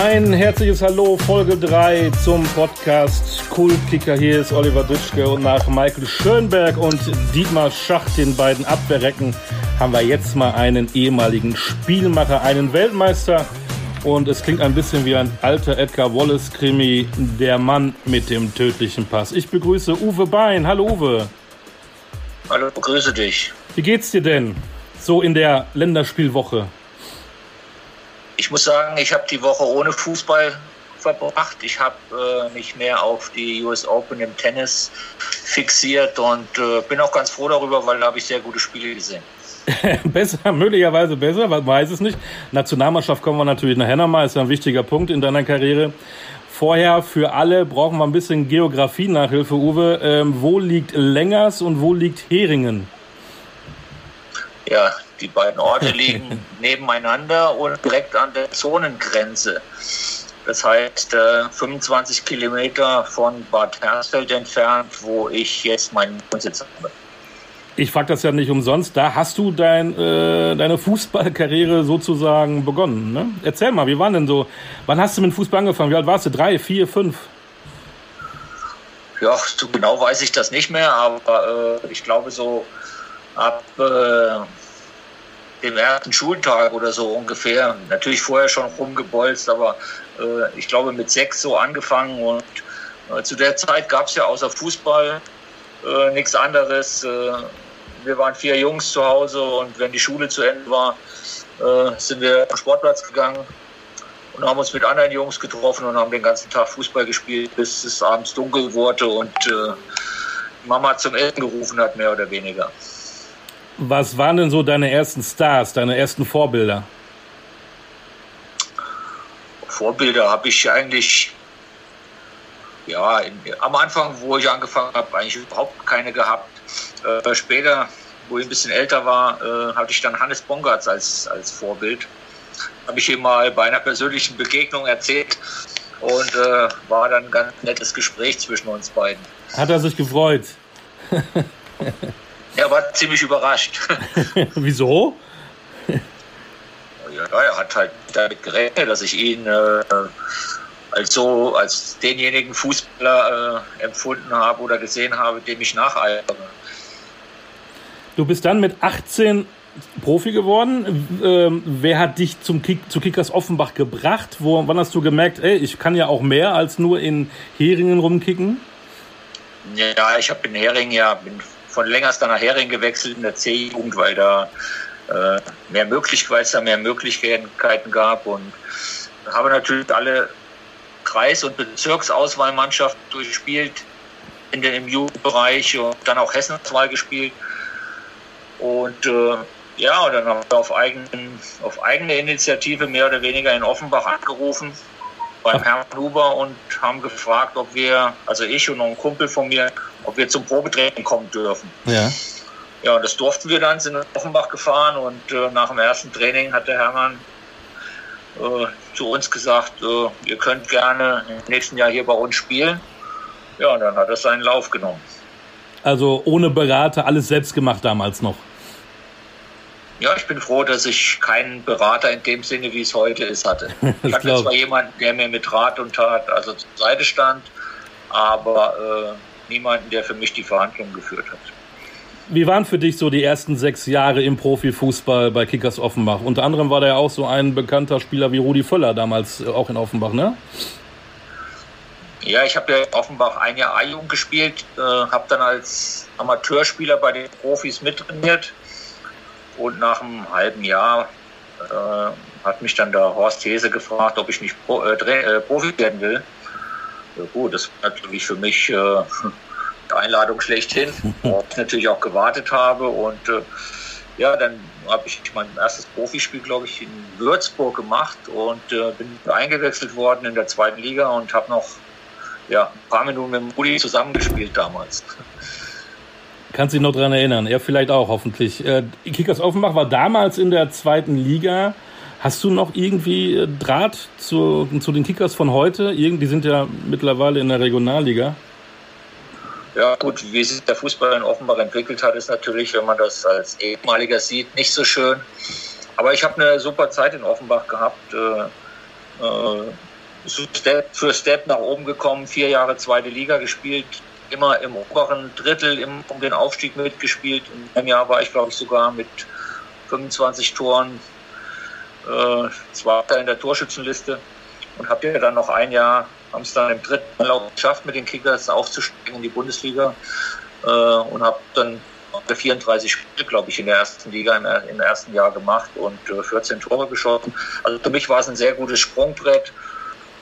Ein herzliches Hallo, Folge 3 zum Podcast Kultkicker. Hier ist Oliver Dütschke und nach Michael Schönberg und Dietmar Schacht, den beiden Abwehrrecken, haben wir jetzt mal einen ehemaligen Spielmacher, einen Weltmeister. Und es klingt ein bisschen wie ein alter Edgar Wallace-Krimi, der Mann mit dem tödlichen Pass. Ich begrüße Uwe Bein. Hallo Uwe. Hallo, grüße dich. Wie geht's dir denn so in der Länderspielwoche? Ich muss sagen, ich habe die Woche ohne Fußball verbracht. Ich habe äh, mich mehr auf die US Open im Tennis fixiert und äh, bin auch ganz froh darüber, weil da habe ich sehr gute Spiele gesehen. besser, möglicherweise besser, man weiß es nicht. Nationalmannschaft kommen wir natürlich nachher nochmal, ist ja ein wichtiger Punkt in deiner Karriere. Vorher für alle brauchen wir ein bisschen Geografie-Nachhilfe, Uwe. Ähm, wo liegt Längers und wo liegt Heringen? Ja, die beiden Orte liegen nebeneinander und direkt an der Zonengrenze. Das heißt, 25 äh, Kilometer von Bad Hersfeld entfernt, wo ich jetzt meinen Wohnsitz habe. Ich frage das ja nicht umsonst. Da hast du dein, äh, deine Fußballkarriere sozusagen begonnen. Ne? Erzähl mal, wie war denn so? Wann hast du mit Fußball angefangen? Wie alt warst du? Drei, vier, fünf? Ja, so genau weiß ich das nicht mehr, aber äh, ich glaube so ab äh, dem ersten Schultag oder so ungefähr. Natürlich vorher schon rumgebolzt, aber äh, ich glaube mit sechs so angefangen und äh, zu der Zeit gab es ja außer Fußball äh, nichts anderes. Äh, wir waren vier Jungs zu Hause und wenn die Schule zu Ende war, äh, sind wir am Sportplatz gegangen und haben uns mit anderen Jungs getroffen und haben den ganzen Tag Fußball gespielt, bis es abends dunkel wurde und äh, Mama zum Essen gerufen hat, mehr oder weniger. Was waren denn so deine ersten Stars, deine ersten Vorbilder? Vorbilder habe ich eigentlich, ja, in, am Anfang, wo ich angefangen habe, eigentlich überhaupt keine gehabt. Äh, später, wo ich ein bisschen älter war, äh, hatte ich dann Hannes Bongartz als, als Vorbild. Habe ich ihm mal bei einer persönlichen Begegnung erzählt und äh, war dann ein ganz nettes Gespräch zwischen uns beiden. Hat er sich gefreut? Er war ziemlich überrascht. Wieso? Ja, er hat halt damit gerechnet, dass ich ihn äh, als so als denjenigen Fußballer äh, empfunden habe oder gesehen habe, dem ich nacheifere. Du bist dann mit 18 Profi geworden. Ähm, wer hat dich zum Kick, zu Kickers Offenbach gebracht? Wo, wann hast du gemerkt, ey, ich kann ja auch mehr als nur in Heringen rumkicken? Ja, ich habe in Heringen ja bin von längerster nach Hering gewechselt in der C-Jugend, weil da äh, mehr Möglichkeiten, mehr Möglichkeiten gab und habe natürlich alle Kreis- und Bezirksauswahlmannschaften durchgespielt in den, im Jugendbereich und dann auch Hessenauswahl gespielt. Und äh, ja, und dann haben wir auf, eigenen, auf eigene Initiative mehr oder weniger in Offenbach angerufen beim Herrn Huber und haben gefragt, ob wir, also ich und noch ein Kumpel von mir, ob wir zum Probetraining kommen dürfen. Ja. Ja, und das durften wir dann, sind in Offenbach gefahren und äh, nach dem ersten Training hat der Hermann äh, zu uns gesagt, äh, ihr könnt gerne im nächsten Jahr hier bei uns spielen. Ja, und dann hat er seinen Lauf genommen. Also ohne Berater, alles selbst gemacht damals noch. Ja, ich bin froh, dass ich keinen Berater in dem Sinne, wie es heute ist, hatte. ich hatte zwar jemanden, der mir mit Rat und Tat also zur Seite stand, aber äh, niemanden, der für mich die Verhandlungen geführt hat. Wie waren für dich so die ersten sechs Jahre im Profifußball bei Kickers Offenbach? Unter anderem war da ja auch so ein bekannter Spieler wie Rudi Völler damals äh, auch in Offenbach, ne? Ja, ich habe ja in Offenbach ein Jahr A-Jugend gespielt, äh, habe dann als Amateurspieler bei den Profis mittrainiert und nach einem halben Jahr äh, hat mich dann der Horst Hese gefragt, ob ich nicht Pro, äh, äh, Profi werden will. Ja, gut, das war natürlich für mich äh, die Einladung schlechthin, wo ich natürlich auch gewartet habe. Und äh, ja, dann habe ich mein erstes Profispiel, glaube ich, in Würzburg gemacht und äh, bin eingewechselt worden in der zweiten Liga und habe noch ja, ein paar Minuten mit dem Rudi zusammengespielt damals. Kannst dich noch daran erinnern? Er vielleicht auch, hoffentlich. Äh, Kickers Offenbach war damals in der zweiten Liga. Hast du noch irgendwie äh, Draht zu, zu den Kickers von heute? Die sind ja mittlerweile in der Regionalliga. Ja, gut, wie sich der Fußball in Offenbach entwickelt hat, ist natürlich, wenn man das als ehemaliger sieht, nicht so schön. Aber ich habe eine super Zeit in Offenbach gehabt. Äh, Step für Step nach oben gekommen, vier Jahre zweite Liga gespielt, immer im oberen Drittel im, um den Aufstieg mitgespielt. In einem Jahr war ich, glaube ich, sogar mit 25 Toren äh, Zweiter in der Torschützenliste und habe ja dann noch ein Jahr, haben es dann im dritten Lauf geschafft, mit den Kickers aufzusteigen in die Bundesliga äh, und habe dann 34 Spiele, glaube ich, in der ersten Liga im, im ersten Jahr gemacht und äh, 14 Tore geschossen. Also für mich war es ein sehr gutes Sprungbrett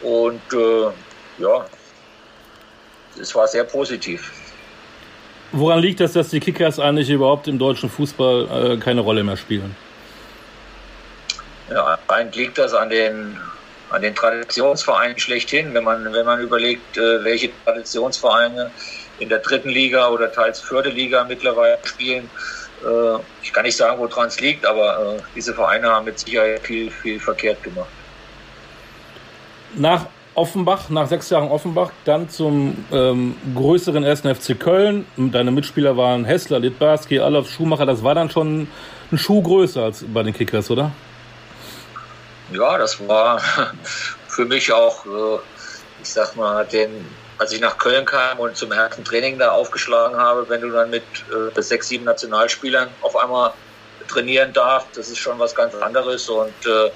und äh, ja, es war sehr positiv. Woran liegt das, dass die Kickers eigentlich überhaupt im deutschen Fußball äh, keine Rolle mehr spielen? Ja, eigentlich liegt das an den, an den Traditionsvereinen schlechthin. Wenn man, wenn man überlegt, äh, welche Traditionsvereine in der dritten Liga oder teils vierte Liga mittlerweile spielen. Äh, ich kann nicht sagen, woran es liegt, aber äh, diese Vereine haben mit Sicherheit viel, viel verkehrt gemacht. Nach Offenbach, nach sechs Jahren Offenbach, dann zum ähm, größeren 1. FC Köln. Deine Mitspieler waren Hessler, Litbarski, Alov, Schumacher. Das war dann schon ein Schuh größer als bei den Kickers, oder? Ja, das war für mich auch, äh, ich sag mal, den, als ich nach Köln kam und zum ersten Training da aufgeschlagen habe, wenn du dann mit äh, sechs, sieben Nationalspielern auf einmal trainieren darfst, das ist schon was ganz anderes. Und äh,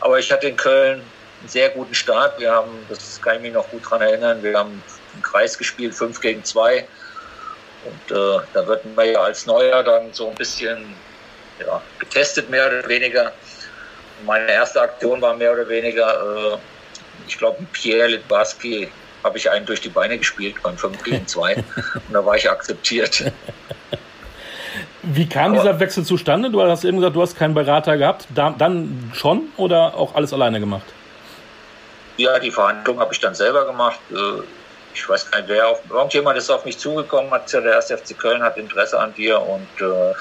aber ich hatte in Köln einen sehr guten Start. Wir haben, das kann ich mich noch gut daran erinnern, wir haben einen Kreis gespielt, 5 gegen 2. Und äh, da wird man ja als Neuer dann so ein bisschen ja, getestet, mehr oder weniger. Meine erste Aktion war mehr oder weniger, äh, ich glaube, Pierre Litbarski habe ich einen durch die Beine gespielt beim 5 gegen 2 und da war ich akzeptiert. Wie kam Aber, dieser Wechsel zustande? Du hast eben gesagt, du hast keinen Berater gehabt. Da, dann schon oder auch alles alleine gemacht? Ja, die Verhandlung habe ich dann selber gemacht. Äh, ich weiß gar nicht, wer auf, irgendjemand ist auf mich zugekommen, hat ja der erste FC Köln hat Interesse an dir und äh,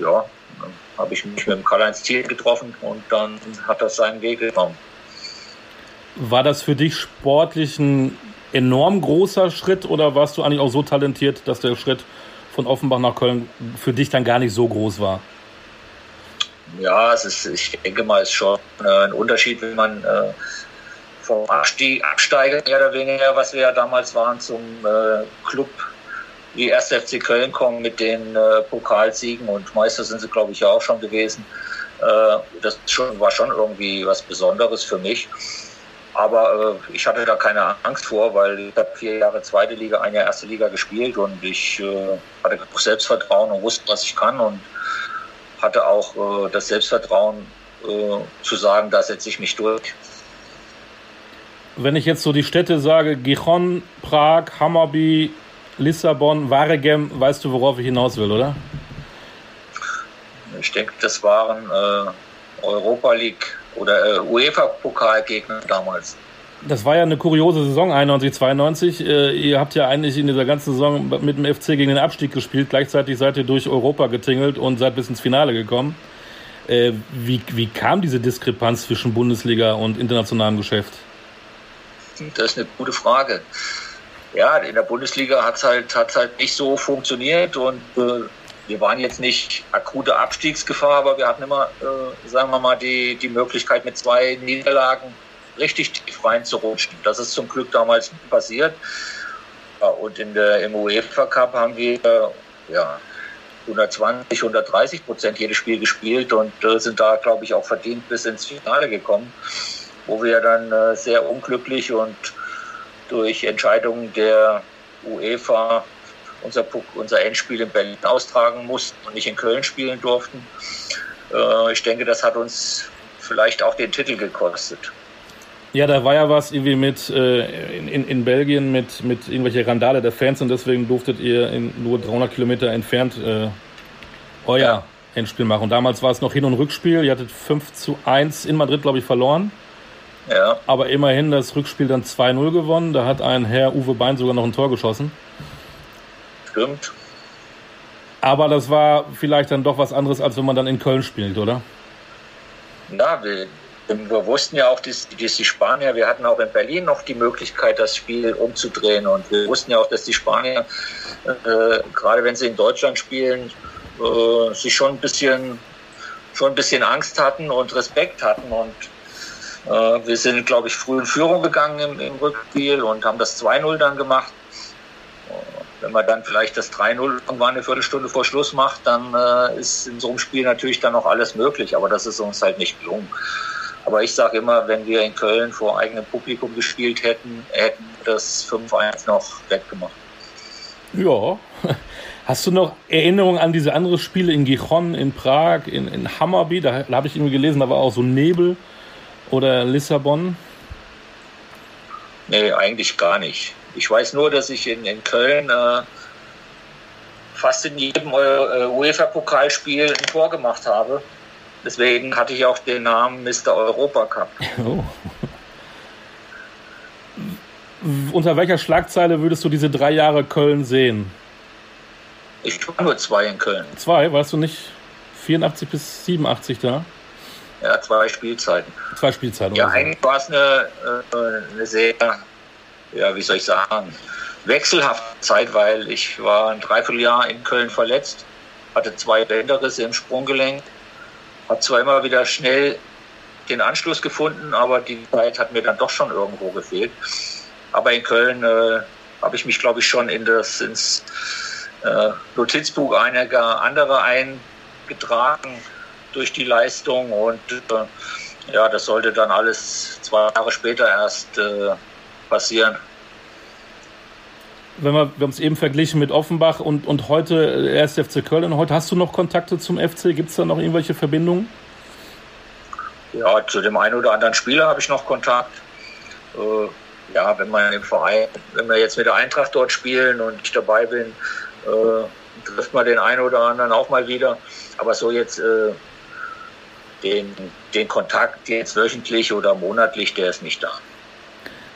ja, dann habe ich mich mit dem Karl-Heinz Thiel getroffen und dann hat das seinen Weg genommen. War das für dich sportlich ein enorm großer Schritt oder warst du eigentlich auch so talentiert, dass der Schritt von Offenbach nach Köln für dich dann gar nicht so groß war? Ja, es ist, ich denke mal, es ist schon äh, ein Unterschied, wenn man äh, vom Abstieg, Absteiger mehr oder weniger, was wir ja damals waren, zum äh, Club wie 1. FC Köln kommen mit den äh, Pokalsiegen und Meister sind sie, glaube ich, ja auch schon gewesen. Äh, das schon, war schon irgendwie was Besonderes für mich. Aber äh, ich hatte da keine Angst vor, weil ich habe vier Jahre zweite Liga, ein Jahr erste Liga gespielt und ich äh, hatte auch Selbstvertrauen und wusste, was ich kann und hatte auch äh, das Selbstvertrauen äh, zu sagen, da setze ich mich durch. Wenn ich jetzt so die Städte sage, Gijon, Prag, Hammarby, Lissabon, Waregem, weißt du, worauf ich hinaus will, oder? Ich denke, das waren äh, Europa League oder äh, UEFA-Pokalgegner damals. Das war ja eine kuriose Saison, 91, 92. Äh, ihr habt ja eigentlich in dieser ganzen Saison mit dem FC gegen den Abstieg gespielt. Gleichzeitig seid ihr durch Europa getingelt und seid bis ins Finale gekommen. Äh, wie, wie kam diese Diskrepanz zwischen Bundesliga und internationalem Geschäft? Das ist eine gute Frage. Ja, in der Bundesliga hat es halt, halt nicht so funktioniert und äh, wir waren jetzt nicht akute Abstiegsgefahr, aber wir hatten immer, äh, sagen wir mal, die, die Möglichkeit mit zwei Niederlagen richtig tief reinzurutschen. Das ist zum Glück damals passiert. Ja, und in der, im UEFA Cup haben wir äh, ja, 120, 130 Prozent jedes Spiel gespielt und äh, sind da, glaube ich, auch verdient bis ins Finale gekommen wo wir dann äh, sehr unglücklich und durch Entscheidungen der UEFA unser, unser Endspiel in Berlin austragen mussten und nicht in Köln spielen durften. Äh, ich denke, das hat uns vielleicht auch den Titel gekostet. Ja, da war ja was irgendwie mit äh, in, in Belgien mit, mit irgendwelche Randale der Fans und deswegen durftet ihr in nur 300 Kilometer entfernt äh, euer ja. Endspiel machen. damals war es noch Hin- und Rückspiel. Ihr hattet 5 zu 1 in Madrid, glaube ich, verloren. Ja. Aber immerhin das Rückspiel dann 2-0 gewonnen. Da hat ein Herr Uwe Bein sogar noch ein Tor geschossen. Stimmt. Aber das war vielleicht dann doch was anderes, als wenn man dann in Köln spielt, oder? Ja, wir, wir wussten ja auch, dass, dass die Spanier, wir hatten auch in Berlin noch die Möglichkeit, das Spiel umzudrehen. Und wir wussten ja auch, dass die Spanier, äh, gerade wenn sie in Deutschland spielen, äh, sich schon ein bisschen schon ein bisschen Angst hatten und Respekt hatten. Und wir sind, glaube ich, früh in Führung gegangen im, im Rückspiel und haben das 2-0 dann gemacht. Wenn man dann vielleicht das 3-0 irgendwann eine Viertelstunde vor Schluss macht, dann äh, ist in so einem Spiel natürlich dann noch alles möglich, aber das ist uns halt nicht gelungen. Aber ich sage immer, wenn wir in Köln vor eigenem Publikum gespielt hätten, hätten das 5-1 noch wettgemacht. Ja. Hast du noch Erinnerungen an diese anderen Spiele in Gijon, in Prag, in, in Hammerby? Da, da habe ich irgendwie gelesen, da war auch so Nebel. Oder Lissabon? Nee, eigentlich gar nicht. Ich weiß nur, dass ich in, in Köln äh, fast in jedem äh, UEFA-Pokalspiel ein Tor gemacht habe. Deswegen hatte ich auch den Namen Mr. Europa Cup. Oh. Unter welcher Schlagzeile würdest du diese drei Jahre Köln sehen? Ich war nur zwei in Köln. Zwei? Warst du nicht 84 bis 87 da? Ja, zwei Spielzeiten. Zwei Spielzeiten. Ja, eigentlich war es eine, äh, eine sehr, ja, wie soll ich sagen, wechselhafte Zeit, weil ich war ein Dreivierteljahr in Köln verletzt, hatte zwei Bänderrisse im Sprunggelenk, habe zwar immer wieder schnell den Anschluss gefunden, aber die Zeit hat mir dann doch schon irgendwo gefehlt. Aber in Köln äh, habe ich mich, glaube ich, schon in das, ins äh, Notizbuch einiger anderer eingetragen durch die Leistung und äh, ja, das sollte dann alles zwei Jahre später erst äh, passieren. Wenn wir, wir haben es eben verglichen mit Offenbach und, und heute äh, erst FC Köln. Heute hast du noch Kontakte zum FC? Gibt es da noch irgendwelche Verbindungen? Ja, zu dem einen oder anderen Spieler habe ich noch Kontakt. Äh, ja, wenn man im Verein, wenn wir jetzt mit der Eintracht dort spielen und ich dabei bin, äh, trifft man den einen oder anderen auch mal wieder. Aber so jetzt äh, den, den Kontakt jetzt wöchentlich oder monatlich, der ist nicht da.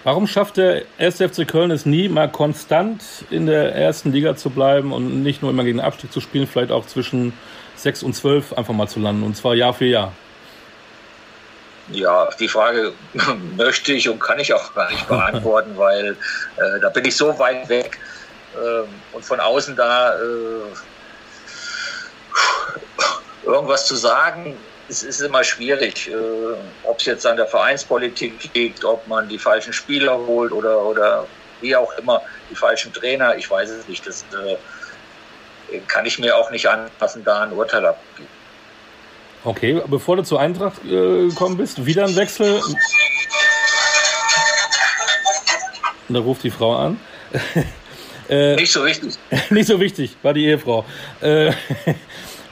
Warum schafft der 1. FC Köln es nie, mal konstant in der ersten Liga zu bleiben und nicht nur immer gegen den Abstieg zu spielen, vielleicht auch zwischen 6 und 12 einfach mal zu landen und zwar Jahr für Jahr? Ja, die Frage möchte ich und kann ich auch gar nicht beantworten, weil äh, da bin ich so weit weg äh, und von außen da äh, irgendwas zu sagen, es ist immer schwierig, äh, ob es jetzt an der Vereinspolitik liegt, ob man die falschen Spieler holt oder, oder wie auch immer, die falschen Trainer. Ich weiß es nicht. Das äh, kann ich mir auch nicht anpassen, da ein Urteil abzugeben. Okay, bevor du zur Eintracht äh, gekommen bist, wieder ein Wechsel. Da ruft die Frau an. äh, nicht so wichtig. nicht so wichtig, war die Ehefrau.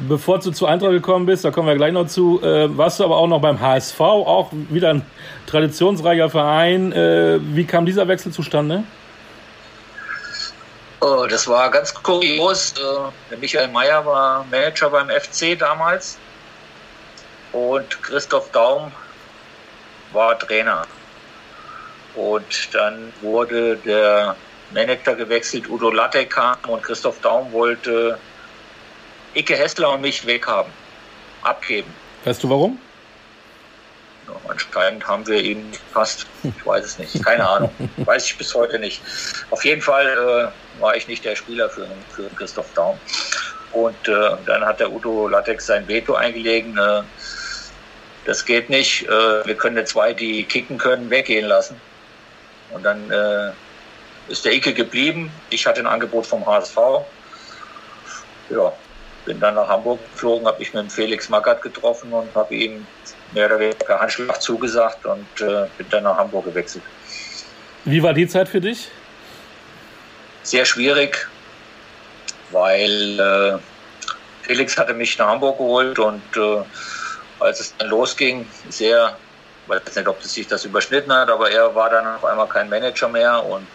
Bevor du zu Eintracht gekommen bist, da kommen wir gleich noch zu, äh, warst du aber auch noch beim HSV, auch wieder ein traditionsreicher Verein. Äh, wie kam dieser Wechsel zustande? Oh, das war ganz kurios. Äh, der Michael Mayer war Manager beim FC damals und Christoph Daum war Trainer. Und dann wurde der Manager gewechselt, Udo Latte kam und Christoph Daum wollte Icke Hessler und mich weghaben, abgeben. Weißt du warum? Anscheinend haben wir ihn fast, ich weiß es nicht, keine Ahnung, weiß ich bis heute nicht. Auf jeden Fall äh, war ich nicht der Spieler für, für Christoph Daum. Und äh, dann hat der Udo Latex sein Veto eingelegen. Äh, das geht nicht. Äh, wir können jetzt zwei, die kicken können, weggehen lassen. Und dann äh, ist der Icke geblieben. Ich hatte ein Angebot vom HSV. Ja, bin dann nach Hamburg geflogen, habe mich mit Felix Magath getroffen und habe ihm mehr oder weniger per Handschlag zugesagt und äh, bin dann nach Hamburg gewechselt. Wie war die Zeit für dich? Sehr schwierig, weil äh, Felix hatte mich nach Hamburg geholt und äh, als es dann losging, sehr, ich weiß nicht, ob sich das überschnitten hat, aber er war dann auf einmal kein Manager mehr und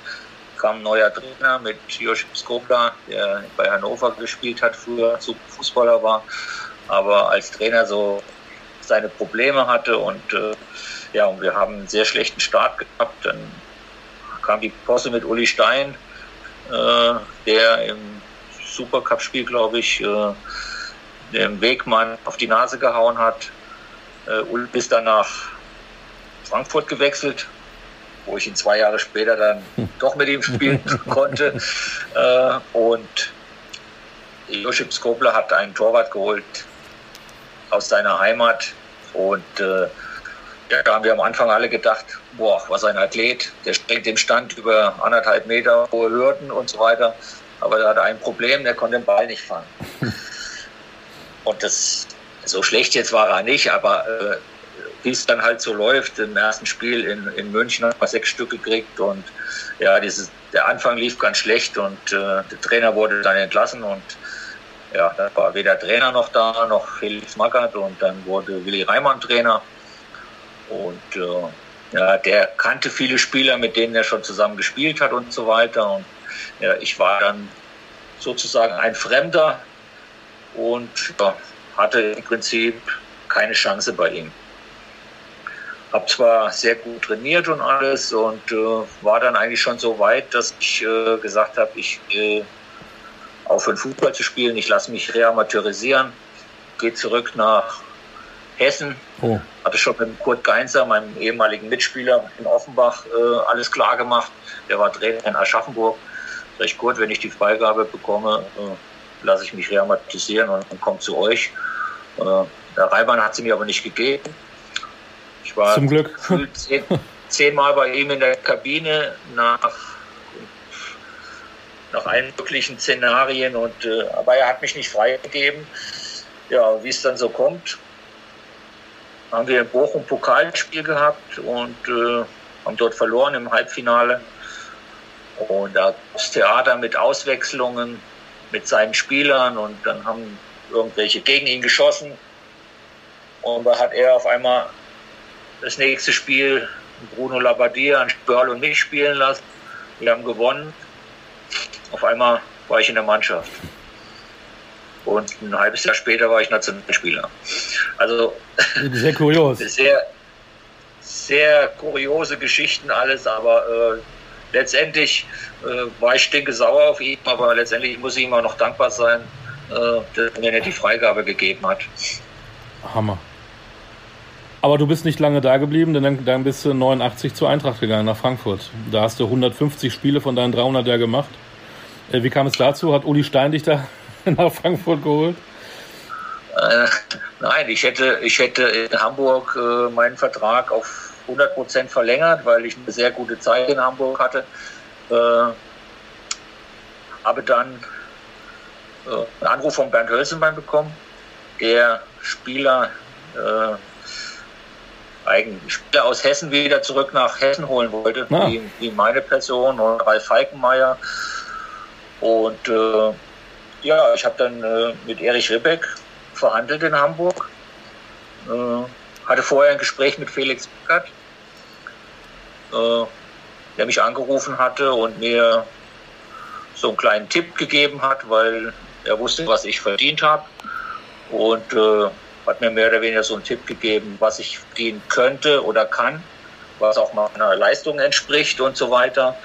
kam ein neuer Trainer mit Josip Skobla, der bei Hannover gespielt hat, früher super Fußballer war, aber als Trainer so seine Probleme hatte und äh, ja, und wir haben einen sehr schlechten Start gehabt. Dann kam die Posse mit Uli Stein, äh, der im Supercup-Spiel, glaube ich, äh, dem Wegmann auf die Nase gehauen hat. Äh, Uli ist dann nach Frankfurt gewechselt, wo ich ihn zwei Jahre später dann doch mit ihm spielen konnte. Äh, und Josip Skobler hat einen Torwart geholt aus seiner Heimat und äh, da haben wir am Anfang alle gedacht, boah, was ein Athlet, der springt im Stand über anderthalb Meter hohe Hürden und so weiter. Aber er hatte ein Problem, der konnte den Ball nicht fangen. und das, so schlecht jetzt war er nicht, aber äh, wie es dann halt so läuft, im ersten Spiel in, in München hat man sechs Stück gekriegt und ja, dieses, der Anfang lief ganz schlecht und äh, der Trainer wurde dann entlassen und ja, da war weder Trainer noch da, noch Felix Magath und dann wurde Willi Reimann Trainer und äh, ja, der kannte viele Spieler, mit denen er schon zusammen gespielt hat und so weiter und ja, ich war dann sozusagen ein Fremder und ja, hatte im Prinzip keine Chance bei ihm. Hab zwar sehr gut trainiert und alles und äh, war dann eigentlich schon so weit, dass ich äh, gesagt habe, ich äh, aufhören Fußball zu spielen, ich lasse mich reamateurisieren, gehe zurück nach Hessen. Oh. Hatte schon mit Kurt Geinzer, meinem ehemaligen Mitspieler in Offenbach, äh, alles klar gemacht. Der war Trainer in Aschaffenburg. Ich, Kurt, wenn ich die Freigabe bekomme, äh, lasse ich mich reamatisieren und, und komme zu euch. Äh, der Reimann hat sie mir aber nicht gegeben. Ich war Zum Glück. Zehn, zehnmal bei ihm in der Kabine nach, nach allen möglichen Szenarien, und, äh, aber er hat mich nicht freigegeben. Ja, wie es dann so kommt, haben wir in Bochum Pokalspiel gehabt und äh, haben dort verloren im Halbfinale. Und da es Theater mit Auswechslungen mit seinen Spielern und dann haben irgendwelche gegen ihn geschossen. Und da hat er auf einmal das nächste Spiel Bruno Labbadia an Spörl und mich spielen lassen. Wir haben gewonnen. Auf einmal war ich in der Mannschaft. Und ein halbes Jahr später war ich Nationalspieler. Also sehr kurios. Sehr, sehr kuriose Geschichten alles, aber äh, letztendlich äh, war ich stinke sauer auf ihn, aber letztendlich muss ich ihm auch noch dankbar sein, äh, dass er mir die Freigabe gegeben hat. Hammer. Aber du bist nicht lange da geblieben, denn dann, dann bist du 89 zur Eintracht gegangen nach Frankfurt. Da hast du 150 Spiele von deinen 300 ja gemacht. Äh, wie kam es dazu? Hat Uli Stein dich da nach Frankfurt geholt? Äh, nein, ich hätte, ich hätte in Hamburg äh, meinen Vertrag auf 100 Prozent verlängert, weil ich eine sehr gute Zeit in Hamburg hatte. Äh, habe dann einen Anruf von Bernd Hölzenbein bekommen, der Spieler eigentlich Spieler aus Hessen wieder zurück nach Hessen holen wollte, ah. wie, wie, meine Person und Ralf Falkenmeier. Und äh, ja, ich habe dann äh, mit Erich Ribbeck verhandelt in Hamburg. Äh, hatte vorher ein Gespräch mit Felix Beckert, äh, der mich angerufen hatte und mir so einen kleinen Tipp gegeben hat, weil er wusste, was ich verdient habe. Und äh, hat mir mehr oder weniger so einen Tipp gegeben, was ich verdienen könnte oder kann, was auch meiner Leistung entspricht und so weiter.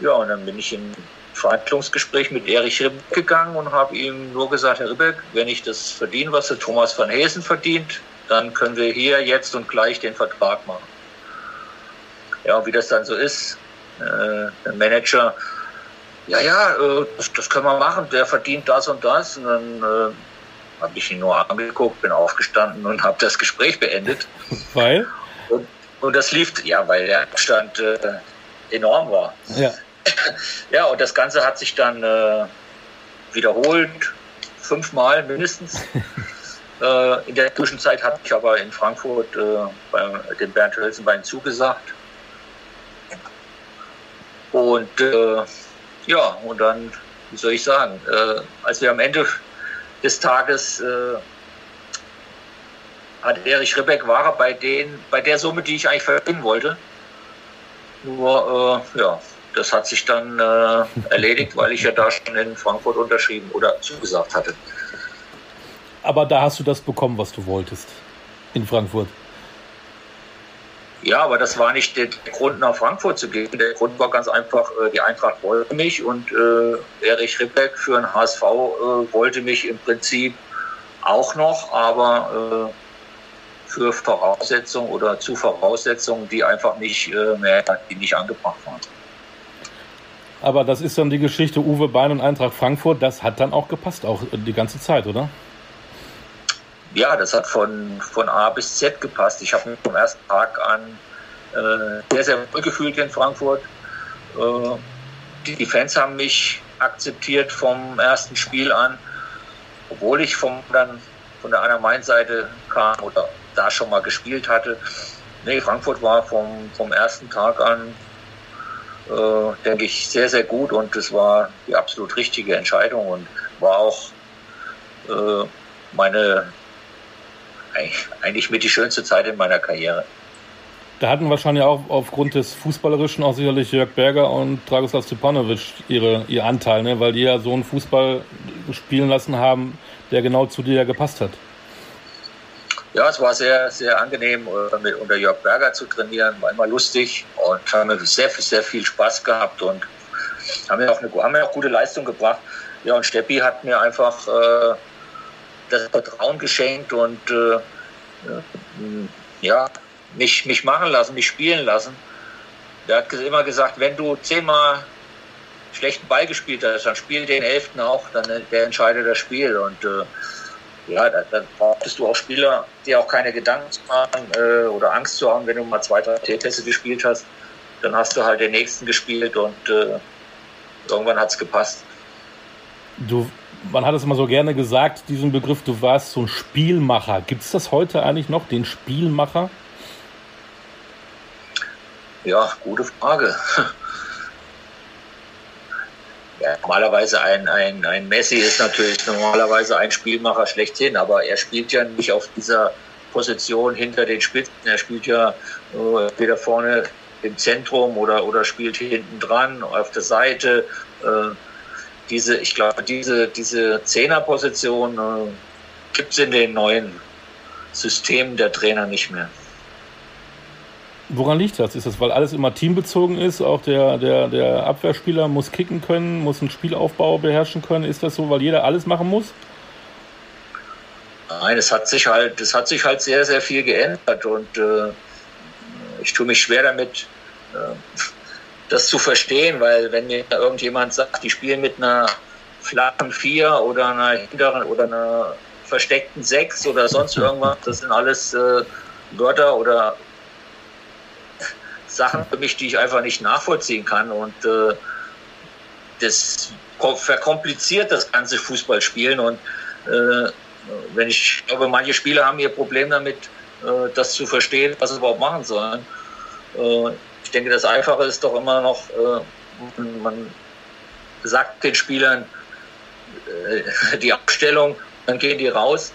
Ja, und dann bin ich in Verhandlungsgespräch mit Erich Ribbeck gegangen und habe ihm nur gesagt, Herr Ribbeck, wenn ich das verdiene, was der Thomas van Hesen verdient, dann können wir hier jetzt und gleich den Vertrag machen. Ja, und wie das dann so ist, äh, der Manager, ja, ja, äh, das, das, können wir machen, der verdient das und das. Und dann äh, habe ich ihn nur angeguckt, bin aufgestanden und habe das Gespräch beendet. Weil? Und, und, das lief, ja, weil der Abstand äh, enorm war. Ja. Ja, und das Ganze hat sich dann äh, wiederholt, fünfmal mindestens. äh, in der Zwischenzeit hatte ich aber in Frankfurt äh, bei dem Bernd Hölzenbein zugesagt. Und äh, ja, und dann, wie soll ich sagen, äh, als wir am Ende des Tages äh, hat Erich Ribbeck war bei, den, bei der Summe, die ich eigentlich verdienen wollte. Nur, äh, ja, das hat sich dann äh, erledigt, weil ich ja da schon in Frankfurt unterschrieben oder zugesagt hatte. Aber da hast du das bekommen, was du wolltest in Frankfurt. Ja, aber das war nicht der Grund, nach Frankfurt zu gehen. Der Grund war ganz einfach, äh, die Eintracht wollte mich und äh, Erich Rippeck für den HSV äh, wollte mich im Prinzip auch noch, aber äh, für Voraussetzungen oder zu Voraussetzungen, die einfach nicht äh, mehr, die nicht angebracht waren. Aber das ist dann die Geschichte Uwe Bein und Eintracht Frankfurt. Das hat dann auch gepasst, auch die ganze Zeit, oder? Ja, das hat von, von A bis Z gepasst. Ich habe mich vom ersten Tag an äh, sehr, sehr wohl gefühlt in Frankfurt. Äh, die, die Fans haben mich akzeptiert vom ersten Spiel an, obwohl ich vom, dann von der anderen Main-Seite kam oder da schon mal gespielt hatte. Nee, Frankfurt war vom, vom ersten Tag an, äh, denke ich, sehr, sehr gut und es war die absolut richtige Entscheidung und war auch äh, meine eigentlich mit die schönste Zeit in meiner Karriere. Da hatten wahrscheinlich auch aufgrund des Fußballerischen auch sicherlich Jörg Berger und Dragoslav Stepanovic ihre, ihr Anteil, ne? weil die ja so einen Fußball spielen lassen haben, der genau zu dir gepasst hat. Ja, es war sehr, sehr angenehm, äh, mit unter Jörg Berger zu trainieren, war immer lustig und haben sehr, sehr viel Spaß gehabt und haben mir auch, eine, haben mir auch gute Leistung gebracht. Ja, und Steppi hat mir einfach äh, das Vertrauen geschenkt und äh, ja, mich, mich machen lassen, mich spielen lassen. Der hat immer gesagt, wenn du zehnmal schlechten Ball gespielt hast, dann spiel den elften auch, dann der entscheidet das Spiel. Und äh, ja, dann brauchtest du auch Spieler, die auch keine Gedanken zu machen äh, oder Angst zu haben, wenn du mal zwei, drei T-Pässe gespielt hast. Dann hast du halt den nächsten gespielt und äh, irgendwann hat es gepasst. Du man hat es immer so gerne gesagt, diesen Begriff, du warst so ein Spielmacher. Gibt es das heute eigentlich noch, den Spielmacher? Ja, gute Frage. Ja, normalerweise ein, ein, ein Messi ist natürlich normalerweise ein Spielmacher schlechthin, aber er spielt ja nicht auf dieser Position hinter den Spitzen. Er spielt ja äh, weder vorne im Zentrum oder, oder spielt hinten dran, auf der Seite. Äh, diese, ich glaube, diese, diese Zehnerposition äh, gibt es in den neuen Systemen der Trainer nicht mehr. Woran liegt das? Ist das, weil alles immer teambezogen ist? Auch der, der, der Abwehrspieler muss kicken können, muss einen Spielaufbau beherrschen können. Ist das so, weil jeder alles machen muss? Nein, es hat sich halt, es hat sich halt sehr, sehr viel geändert und äh, ich tue mich schwer damit, äh, das zu verstehen, weil wenn mir irgendjemand sagt, die spielen mit einer flachen Vier oder einer hinteren oder einer versteckten Sechs oder sonst irgendwas, das sind alles äh, Wörter oder Sachen für mich, die ich einfach nicht nachvollziehen kann und äh, das verkompliziert das ganze Fußballspielen und äh, wenn ich glaube, manche Spieler haben ihr Problem damit, äh, das zu verstehen, was sie überhaupt machen sollen. Äh, ich denke, das Einfache ist doch immer noch, äh, man sagt den Spielern äh, die Abstellung, dann gehen die raus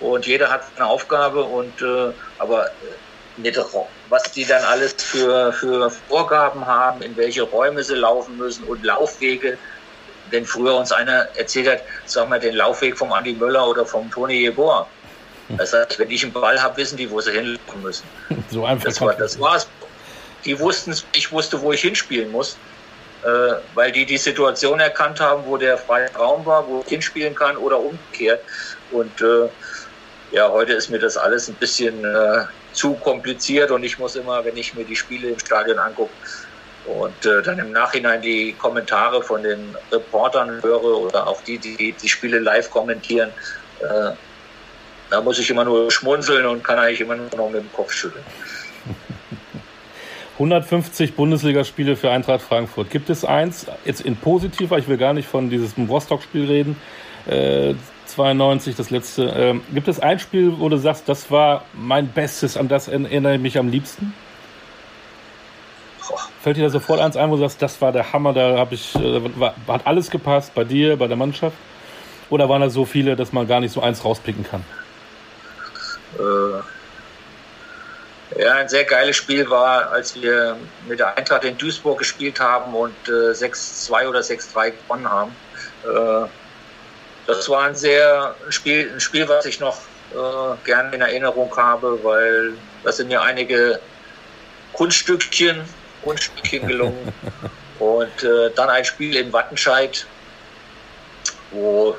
und jeder hat eine Aufgabe und äh, aber nicht, was die dann alles für, für Vorgaben haben, in welche Räume sie laufen müssen und Laufwege. Wenn früher uns einer erzählt hat, sag mal, den Laufweg vom Andi Möller oder vom Toni Jeboa. Das heißt, wenn ich einen Ball habe, wissen die, wo sie hinlaufen müssen. So einfach. Das, war, das war's die wussten, ich wusste, wo ich hinspielen muss, äh, weil die die Situation erkannt haben, wo der freie Raum war, wo ich hinspielen kann oder umgekehrt. Und äh, ja, heute ist mir das alles ein bisschen äh, zu kompliziert und ich muss immer, wenn ich mir die Spiele im Stadion angucke und äh, dann im Nachhinein die Kommentare von den Reportern höre oder auch die, die die Spiele live kommentieren, äh, da muss ich immer nur schmunzeln und kann eigentlich immer nur noch mit dem Kopf schütteln. 150 Bundesligaspiele für Eintracht Frankfurt. Gibt es eins, jetzt in positiver, ich will gar nicht von diesem Rostock-Spiel reden, äh, 92, das letzte. Äh, gibt es ein Spiel, wo du sagst, das war mein Bestes, an das erinnere ich mich am liebsten? Fällt dir da sofort eins ein, wo du sagst, das war der Hammer, da habe ich, äh, war, hat alles gepasst bei dir, bei der Mannschaft? Oder waren da so viele, dass man gar nicht so eins rauspicken kann? Äh ja, ein sehr geiles Spiel war, als wir mit der Eintracht in Duisburg gespielt haben und äh, 6-2 oder 6-3 gewonnen haben. Äh, das war ein sehr ein Spiel, ein Spiel, was ich noch äh, gerne in Erinnerung habe, weil da sind mir einige Kunststückchen, Kunststückchen gelungen. und äh, dann ein Spiel in Wattenscheid, wo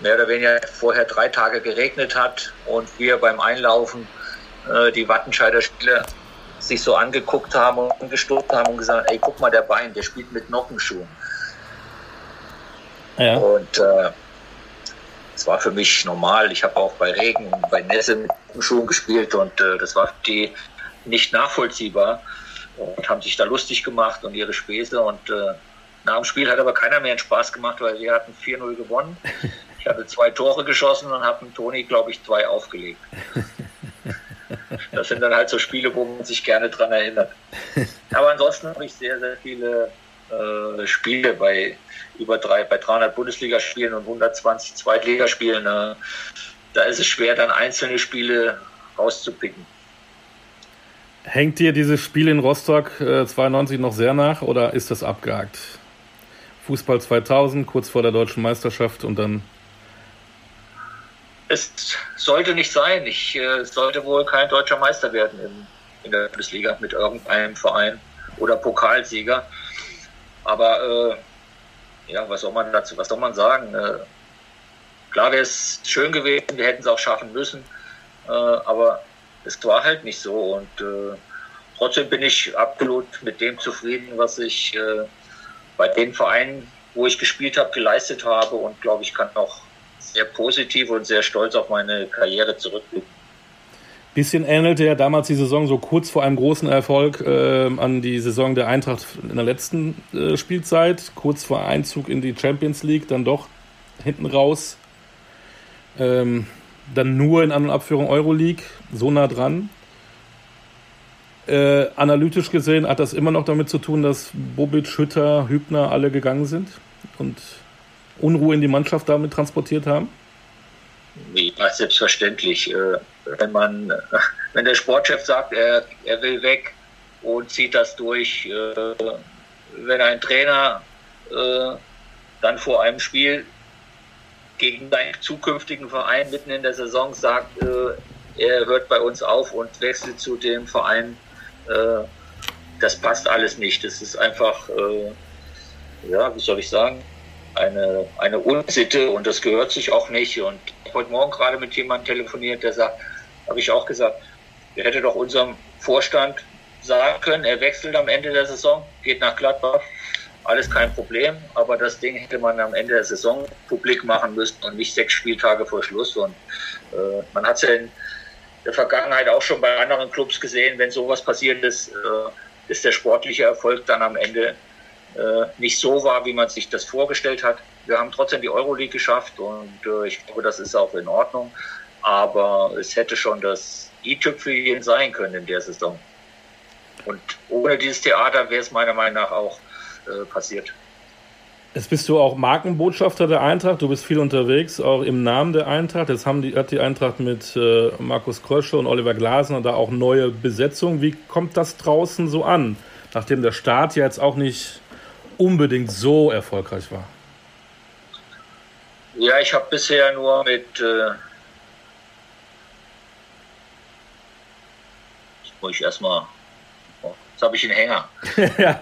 mehr oder weniger vorher drei Tage geregnet hat und wir beim Einlaufen äh, die Wattenscheider Spieler sich so angeguckt haben und angestoßen haben und gesagt, ey, guck mal, der Bein, der spielt mit Nockenschuhen. Ja. Und äh, das war für mich normal. Ich habe auch bei Regen und bei Nässe mit Schuhen gespielt und äh, das war für die nicht nachvollziehbar und haben sich da lustig gemacht und ihre Späße und äh, nach dem Spiel hat aber keiner mehr einen Spaß gemacht, weil wir hatten 4-0 gewonnen. Ich hatte zwei Tore geschossen und habe Toni, glaube ich, zwei aufgelegt. Das sind dann halt so Spiele, wo man sich gerne dran erinnert. Aber ansonsten habe ich sehr, sehr viele äh, Spiele bei über drei, bei 300 Bundesligaspielen und 120 Zweitligaspielen. Äh, da ist es schwer, dann einzelne Spiele rauszupicken. Hängt dir dieses Spiel in Rostock äh, 92 noch sehr nach oder ist das abgehakt? Fußball 2000, kurz vor der deutschen Meisterschaft und dann. Es sollte nicht sein. Ich äh, sollte wohl kein deutscher Meister werden in, in der Bundesliga mit irgendeinem Verein oder Pokalsieger. Aber äh, ja, was soll man dazu, was soll man sagen? Äh, klar wäre es schön gewesen, wir hätten es auch schaffen müssen, äh, aber es war halt nicht so. Und äh, trotzdem bin ich absolut mit dem zufrieden, was ich äh, bei den Vereinen, wo ich gespielt habe, geleistet habe und glaube ich kann auch sehr positiv und sehr stolz auf meine Karriere zurückblicken. Bisschen ähnelte ja damals die Saison so kurz vor einem großen Erfolg äh, an die Saison der Eintracht in der letzten äh, Spielzeit, kurz vor Einzug in die Champions League, dann doch hinten raus. Ähm, dann nur in An- und Abführung Euroleague, so nah dran. Äh, analytisch gesehen hat das immer noch damit zu tun, dass Bobic, Hütter, Hübner alle gegangen sind und Unruhe in die Mannschaft damit transportiert haben? Ja, selbstverständlich. Äh, wenn man, wenn der Sportchef sagt, er, er will weg und zieht das durch, äh, wenn ein Trainer äh, dann vor einem Spiel gegen seinen zukünftigen Verein mitten in der Saison sagt, er hört bei uns auf und wechselt zu dem Verein, das passt alles nicht. Das ist einfach, ja, wie soll ich sagen, eine, eine Unsitte und das gehört sich auch nicht. Und heute Morgen gerade mit jemandem telefoniert, der sagt, habe ich auch gesagt, der hätte doch unserem Vorstand sagen können, er wechselt am Ende der Saison, geht nach Gladbach, alles kein Problem, aber das Ding hätte man am Ende der Saison publik machen müssen und nicht sechs Spieltage vor Schluss. Und äh, man hat es ja in der Vergangenheit auch schon bei anderen Clubs gesehen, wenn sowas passiert ist, äh, ist der sportliche Erfolg dann am Ende nicht so war, wie man sich das vorgestellt hat. Wir haben trotzdem die Euroleague geschafft und äh, ich glaube, das ist auch in Ordnung. Aber es hätte schon das i-Tüpfelchen sein können in der Saison. Und ohne dieses Theater wäre es meiner Meinung nach auch äh, passiert. Jetzt bist du auch Markenbotschafter der Eintracht. Du bist viel unterwegs, auch im Namen der Eintracht. Jetzt haben die, hat die Eintracht mit äh, Markus Krösche und Oliver Glasner da auch neue Besetzungen. Wie kommt das draußen so an? Nachdem der Start ja jetzt auch nicht unbedingt so erfolgreich war. Ja, ich habe bisher nur mit. Äh, jetzt muss ich erstmal. Oh, jetzt habe ich einen Hänger. ja.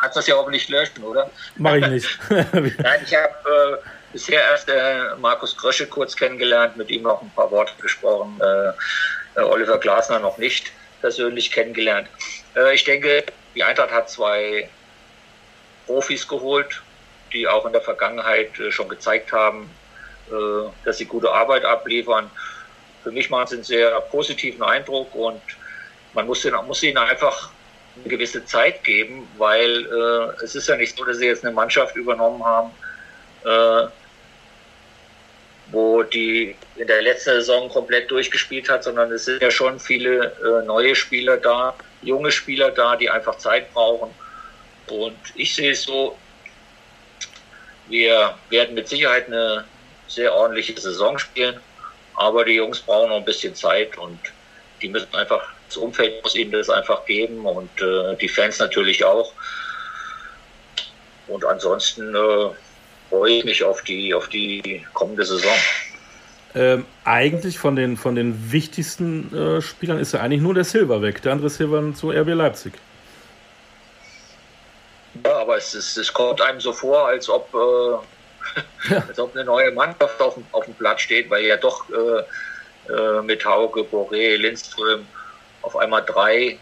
Kannst das ja auch nicht löschen, oder? Mache ich nicht. Nein, ich habe äh, bisher erst äh, Markus Krösche kurz kennengelernt, mit ihm noch ein paar Worte gesprochen. Äh, äh, Oliver Glasner noch nicht persönlich kennengelernt. Äh, ich denke, die Eintracht hat zwei Profis geholt, die auch in der Vergangenheit äh, schon gezeigt haben, äh, dass sie gute Arbeit abliefern. Für mich machen sie einen sehr positiven Eindruck und man muss, den, muss ihnen einfach eine gewisse Zeit geben, weil äh, es ist ja nicht so, dass sie jetzt eine Mannschaft übernommen haben, äh, wo die in der letzten Saison komplett durchgespielt hat, sondern es sind ja schon viele äh, neue Spieler da, junge Spieler da, die einfach Zeit brauchen. Und ich sehe es so, wir werden mit Sicherheit eine sehr ordentliche Saison spielen, aber die Jungs brauchen noch ein bisschen Zeit und die müssen einfach, das Umfeld muss ihnen das einfach geben und äh, die Fans natürlich auch. Und ansonsten äh, freue ich mich auf die, auf die kommende Saison. Ähm, eigentlich von den, von den wichtigsten äh, Spielern ist ja eigentlich nur der Silber weg, der andere Silber zu RB Leipzig. Aber es, ist, es kommt einem so vor, als ob, äh, als ob eine neue Mannschaft auf dem, auf dem Platz steht, weil ja doch äh, äh, mit Hauge, Boré, Lindström auf einmal drei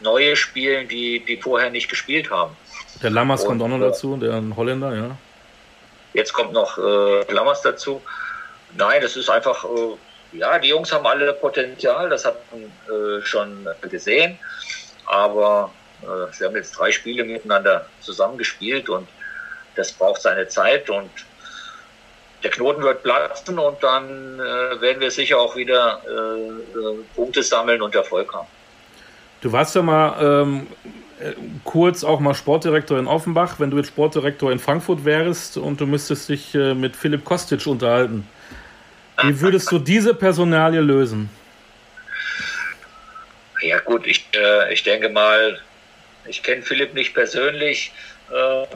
neue spielen, die, die vorher nicht gespielt haben. Der Lammers kommt auch noch äh, dazu, der Holländer, ja. Jetzt kommt noch äh, Lammers dazu. Nein, das ist einfach, äh, ja, die Jungs haben alle Potenzial, das hat man äh, schon gesehen. Aber sie haben jetzt drei Spiele miteinander zusammengespielt und das braucht seine Zeit und der Knoten wird platzen und dann äh, werden wir sicher auch wieder äh, äh Punkte sammeln und Erfolg haben. Du warst ja mal ähm, äh, kurz auch mal Sportdirektor in Offenbach. Wenn du jetzt Sportdirektor in Frankfurt wärst und du müsstest dich äh, mit Philipp Kostic unterhalten, wie würdest du diese Personalie lösen? Ja gut, ich, äh, ich denke mal, ich kenne Philipp nicht persönlich. Äh,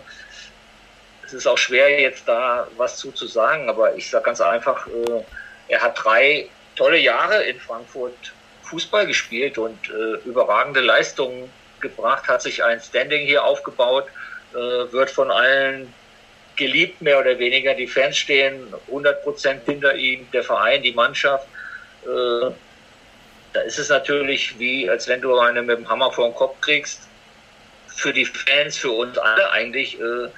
es ist auch schwer jetzt da was zu, zu sagen, aber ich sage ganz einfach, äh, er hat drei tolle Jahre in Frankfurt Fußball gespielt und äh, überragende Leistungen gebracht, hat sich ein Standing hier aufgebaut, wird von allen geliebt, mehr oder weniger. Die Fans stehen 100 Prozent hinter ihm, der Verein, die Mannschaft. Da ist es natürlich wie, als wenn du eine mit dem Hammer vor den Kopf kriegst. Für die Fans, für uns alle eigentlich, äh,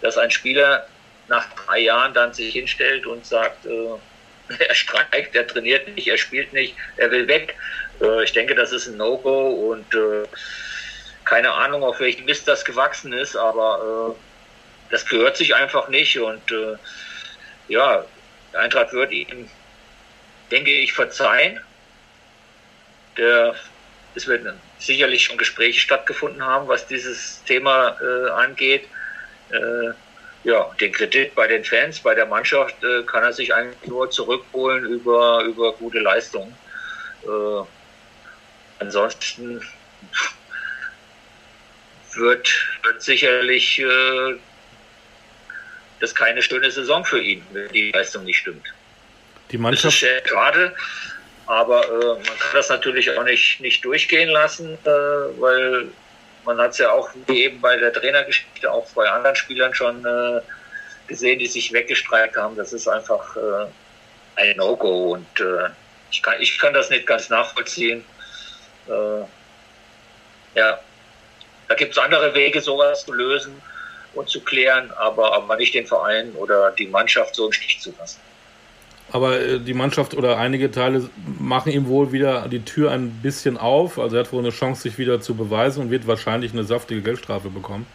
dass ein Spieler nach drei Jahren dann sich hinstellt und sagt, äh, er streikt, er trainiert nicht, er spielt nicht, er will weg. Äh, ich denke, das ist ein No-Go und äh, keine Ahnung, auf welchen Mist das gewachsen ist, aber äh, das gehört sich einfach nicht und äh, ja, der Eintracht wird ihm, denke ich, verzeihen. Der, es werden sicherlich schon Gespräche stattgefunden haben, was dieses Thema äh, angeht. Äh, ja, den Kredit bei den Fans, bei der Mannschaft äh, kann er sich eigentlich nur zurückholen über, über gute Leistungen. Äh, ansonsten wird, wird sicherlich äh, das keine schöne Saison für ihn, wenn die Leistung nicht stimmt. Die Mannschaft. Das ist gerade, aber äh, man kann das natürlich auch nicht, nicht durchgehen lassen, äh, weil man hat es ja auch wie eben bei der Trainergeschichte auch bei anderen Spielern schon äh, gesehen, die sich weggestreikt haben. Das ist einfach äh, ein No-Go und äh, ich, kann, ich kann das nicht ganz nachvollziehen. Äh, ja, da gibt es andere Wege, sowas zu lösen und zu klären, aber, aber nicht den Verein oder die Mannschaft so im Stich zu lassen. Aber äh, die Mannschaft oder einige Teile machen ihm wohl wieder die Tür ein bisschen auf. Also er hat wohl eine Chance, sich wieder zu beweisen und wird wahrscheinlich eine saftige Geldstrafe bekommen.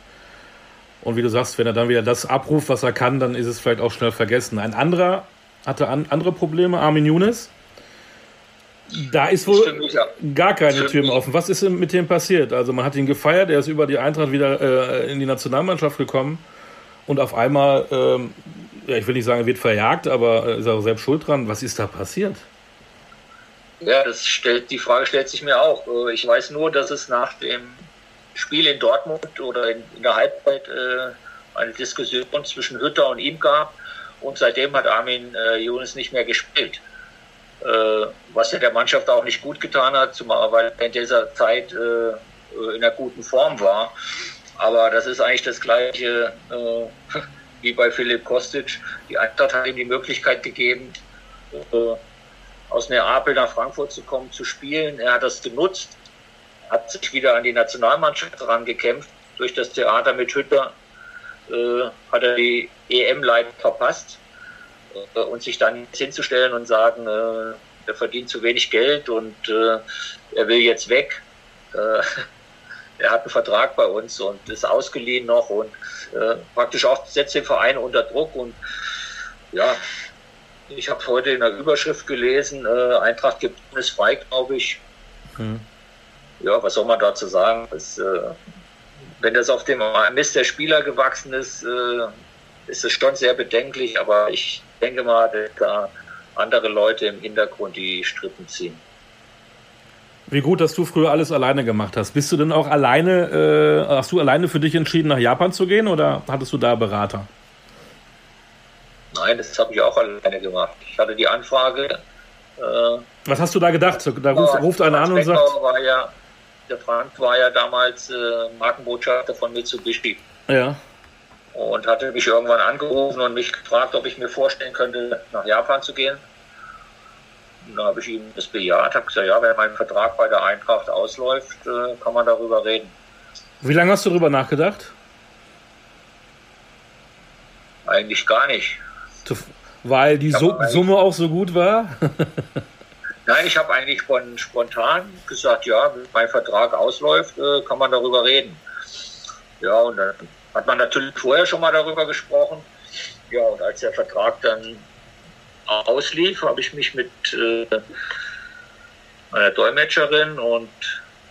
Und wie du sagst, wenn er dann wieder das abruft, was er kann, dann ist es vielleicht auch schnell vergessen. Ein anderer hatte an, andere Probleme, Armin Younes. Da ist wohl gar keine Tür mehr offen. Was ist mit dem passiert? Also man hat ihn gefeiert, er ist über die Eintracht wieder äh, in die Nationalmannschaft gekommen und auf einmal, ähm, ja, ich will nicht sagen, er wird verjagt, aber ist auch selbst schuld dran. Was ist da passiert? Ja, das stellt, die Frage stellt sich mir auch. Äh, ich weiß nur, dass es nach dem Spiel in Dortmund oder in, in der Halbzeit äh, eine Diskussion zwischen Hütter und ihm gab und seitdem hat Armin äh, Jonas nicht mehr gespielt. Äh, was ja der Mannschaft auch nicht gut getan hat, zumal weil er in dieser Zeit äh, in einer guten Form war. Aber das ist eigentlich das Gleiche äh, wie bei Philipp Kostic. Die Eintracht hat ihm die Möglichkeit gegeben, aus Neapel nach Frankfurt zu kommen, zu spielen. Er hat das genutzt, hat sich wieder an die Nationalmannschaft herangekämpft. Durch das Theater mit Hütter äh, hat er die EM-Leid verpasst äh, und sich dann hinzustellen und sagen, äh, er verdient zu wenig Geld und äh, er will jetzt weg. Er hat einen Vertrag bei uns und ist ausgeliehen noch und äh, praktisch auch setzt den Verein unter Druck und ja, ich habe heute in der Überschrift gelesen, äh, Eintracht gibt es frei, glaube ich. Mhm. Ja, was soll man dazu sagen? Das, äh, wenn das auf dem Mist der Spieler gewachsen ist, äh, ist es schon sehr bedenklich, aber ich denke mal, da andere Leute im Hintergrund die Strippen ziehen. Wie gut, dass du früher alles alleine gemacht hast. Bist du denn auch alleine, äh, hast du alleine für dich entschieden, nach Japan zu gehen oder hattest du da Berater? Nein, das habe ich auch alleine gemacht. Ich hatte die Anfrage. Äh, Was hast du da gedacht? Da ruft, ruft einer an und sagt. War ja, der Frank war ja damals äh, Markenbotschafter von Mitsubishi. Ja und hatte mich irgendwann angerufen und mich gefragt, ob ich mir vorstellen könnte, nach Japan zu gehen. Da habe ich ihm das bejaht, habe gesagt, ja, wenn mein Vertrag bei der Eintracht ausläuft, äh, kann man darüber reden. Wie lange hast du darüber nachgedacht? Eigentlich gar nicht. Weil die so Summe auch so gut war? Nein, ich habe eigentlich spontan gesagt, ja, wenn mein Vertrag ausläuft, äh, kann man darüber reden. Ja, und dann hat man natürlich vorher schon mal darüber gesprochen. Ja, und als der Vertrag dann auslief, habe ich mich mit äh, meiner Dolmetscherin und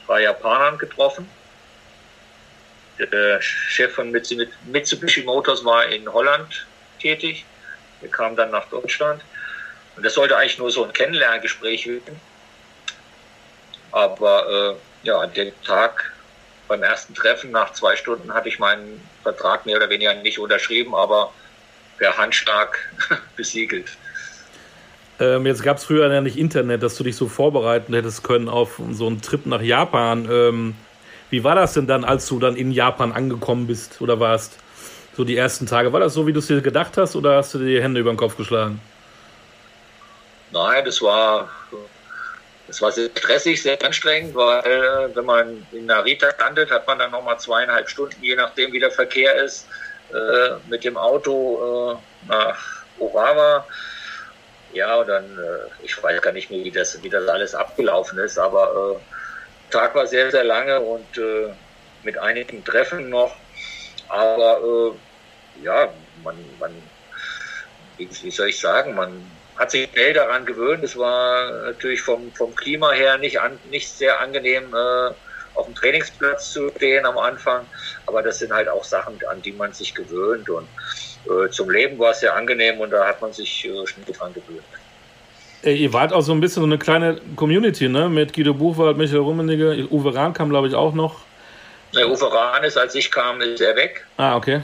drei Japanern getroffen. Der Chef von Mitsubishi Motors war in Holland tätig. Er kam dann nach Deutschland. Und das sollte eigentlich nur so ein Kennenlerngespräch werden. Aber äh, ja, an dem Tag beim ersten Treffen nach zwei Stunden hatte ich meinen Vertrag mehr oder weniger nicht unterschrieben, aber per Handschlag besiegelt. Ähm, jetzt gab es früher ja nicht Internet, dass du dich so vorbereiten hättest können auf so einen Trip nach Japan. Ähm, wie war das denn dann, als du dann in Japan angekommen bist oder warst? So die ersten Tage. War das so, wie du es dir gedacht hast oder hast du dir die Hände über den Kopf geschlagen? Nein, das war, das war sehr stressig, sehr anstrengend, weil äh, wenn man in Narita landet, hat man dann nochmal zweieinhalb Stunden, je nachdem wie der Verkehr ist, äh, mit dem Auto äh, nach Urawa. Ja, und dann, äh, ich weiß gar nicht mehr, wie das, wie das alles abgelaufen ist, aber äh, Tag war sehr, sehr lange und äh, mit einigen Treffen noch. Aber ja, man, man wie, wie soll ich sagen, man hat sich schnell daran gewöhnt. Es war natürlich vom, vom Klima her nicht, an, nicht sehr angenehm, äh, auf dem Trainingsplatz zu stehen am Anfang. Aber das sind halt auch Sachen, an die man sich gewöhnt. Und äh, zum Leben war es sehr angenehm und da hat man sich äh, schnell dran gewöhnt. Ihr wart auch so ein bisschen so eine kleine Community, ne? Mit Guido Buchwald, Michael Rummenigge, Uwe Rahn kam, glaube ich, auch noch. Der Uwe Rahn ist, als ich kam, ist er weg. Ah, okay.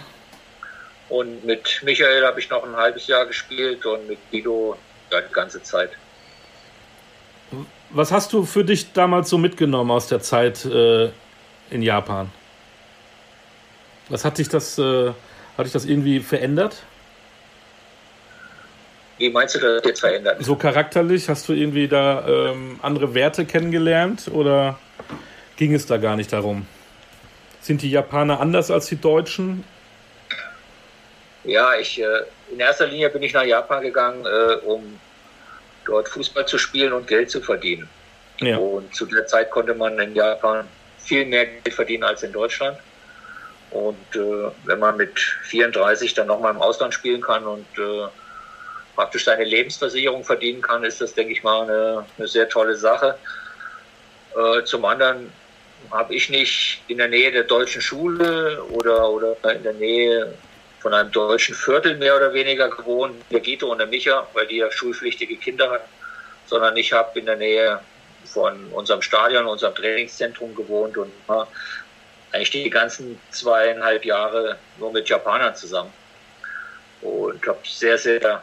Und mit Michael habe ich noch ein halbes Jahr gespielt und mit Guido ja, die ganze Zeit. Was hast du für dich damals so mitgenommen aus der Zeit äh, in Japan? Was hat dich das, äh, hat dich das irgendwie verändert? Wie meinst du das jetzt verändert? So charakterlich, hast du irgendwie da ähm, andere Werte kennengelernt oder ging es da gar nicht darum? Sind die Japaner anders als die Deutschen? Ja, ich, äh, in erster Linie bin ich nach Japan gegangen, äh, um dort Fußball zu spielen und Geld zu verdienen. Ja. Und zu der Zeit konnte man in Japan viel mehr Geld verdienen als in Deutschland. Und äh, wenn man mit 34 dann nochmal im Ausland spielen kann und äh, praktisch seine Lebensversicherung verdienen kann, ist das, denke ich mal, eine, eine sehr tolle Sache. Äh, zum anderen habe ich nicht in der Nähe der deutschen Schule oder, oder in der Nähe von einem deutschen Viertel mehr oder weniger gewohnt, der Gito und der Micha, weil die ja schulpflichtige Kinder hatten, sondern ich habe in der Nähe von unserem Stadion, unserem Trainingszentrum gewohnt und eigentlich die ganzen zweieinhalb Jahre nur mit Japanern zusammen. Und habe sehr, sehr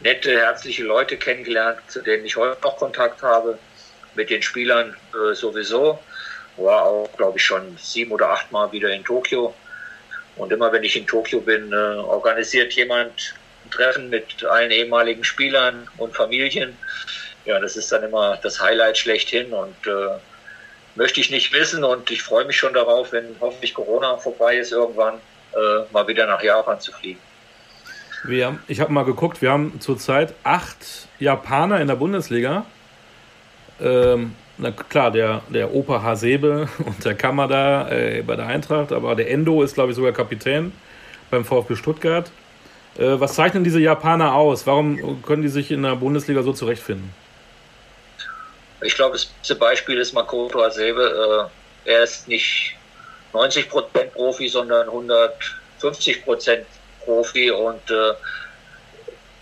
nette, herzliche Leute kennengelernt, zu denen ich heute noch Kontakt habe, mit den Spielern äh, sowieso. War auch, glaube ich, schon sieben oder acht Mal wieder in Tokio und immer wenn ich in Tokio bin, äh, organisiert jemand ein Treffen mit allen ehemaligen Spielern und Familien. Ja, das ist dann immer das Highlight schlechthin und äh, möchte ich nicht wissen und ich freue mich schon darauf, wenn hoffentlich Corona vorbei ist, irgendwann äh, mal wieder nach Japan zu fliegen. Wir, ich habe mal geguckt, wir haben zurzeit acht Japaner in der Bundesliga. Ähm, na klar, der, der Opa Hasebe und der Kamada äh, bei der Eintracht, aber der Endo ist, glaube ich, sogar Kapitän beim VfB Stuttgart. Äh, was zeichnen diese Japaner aus? Warum können die sich in der Bundesliga so zurechtfinden? Ich glaube, das beste Beispiel ist Makoto Hasebe. Äh, er ist nicht 90% Profi, sondern 150% Profi und äh,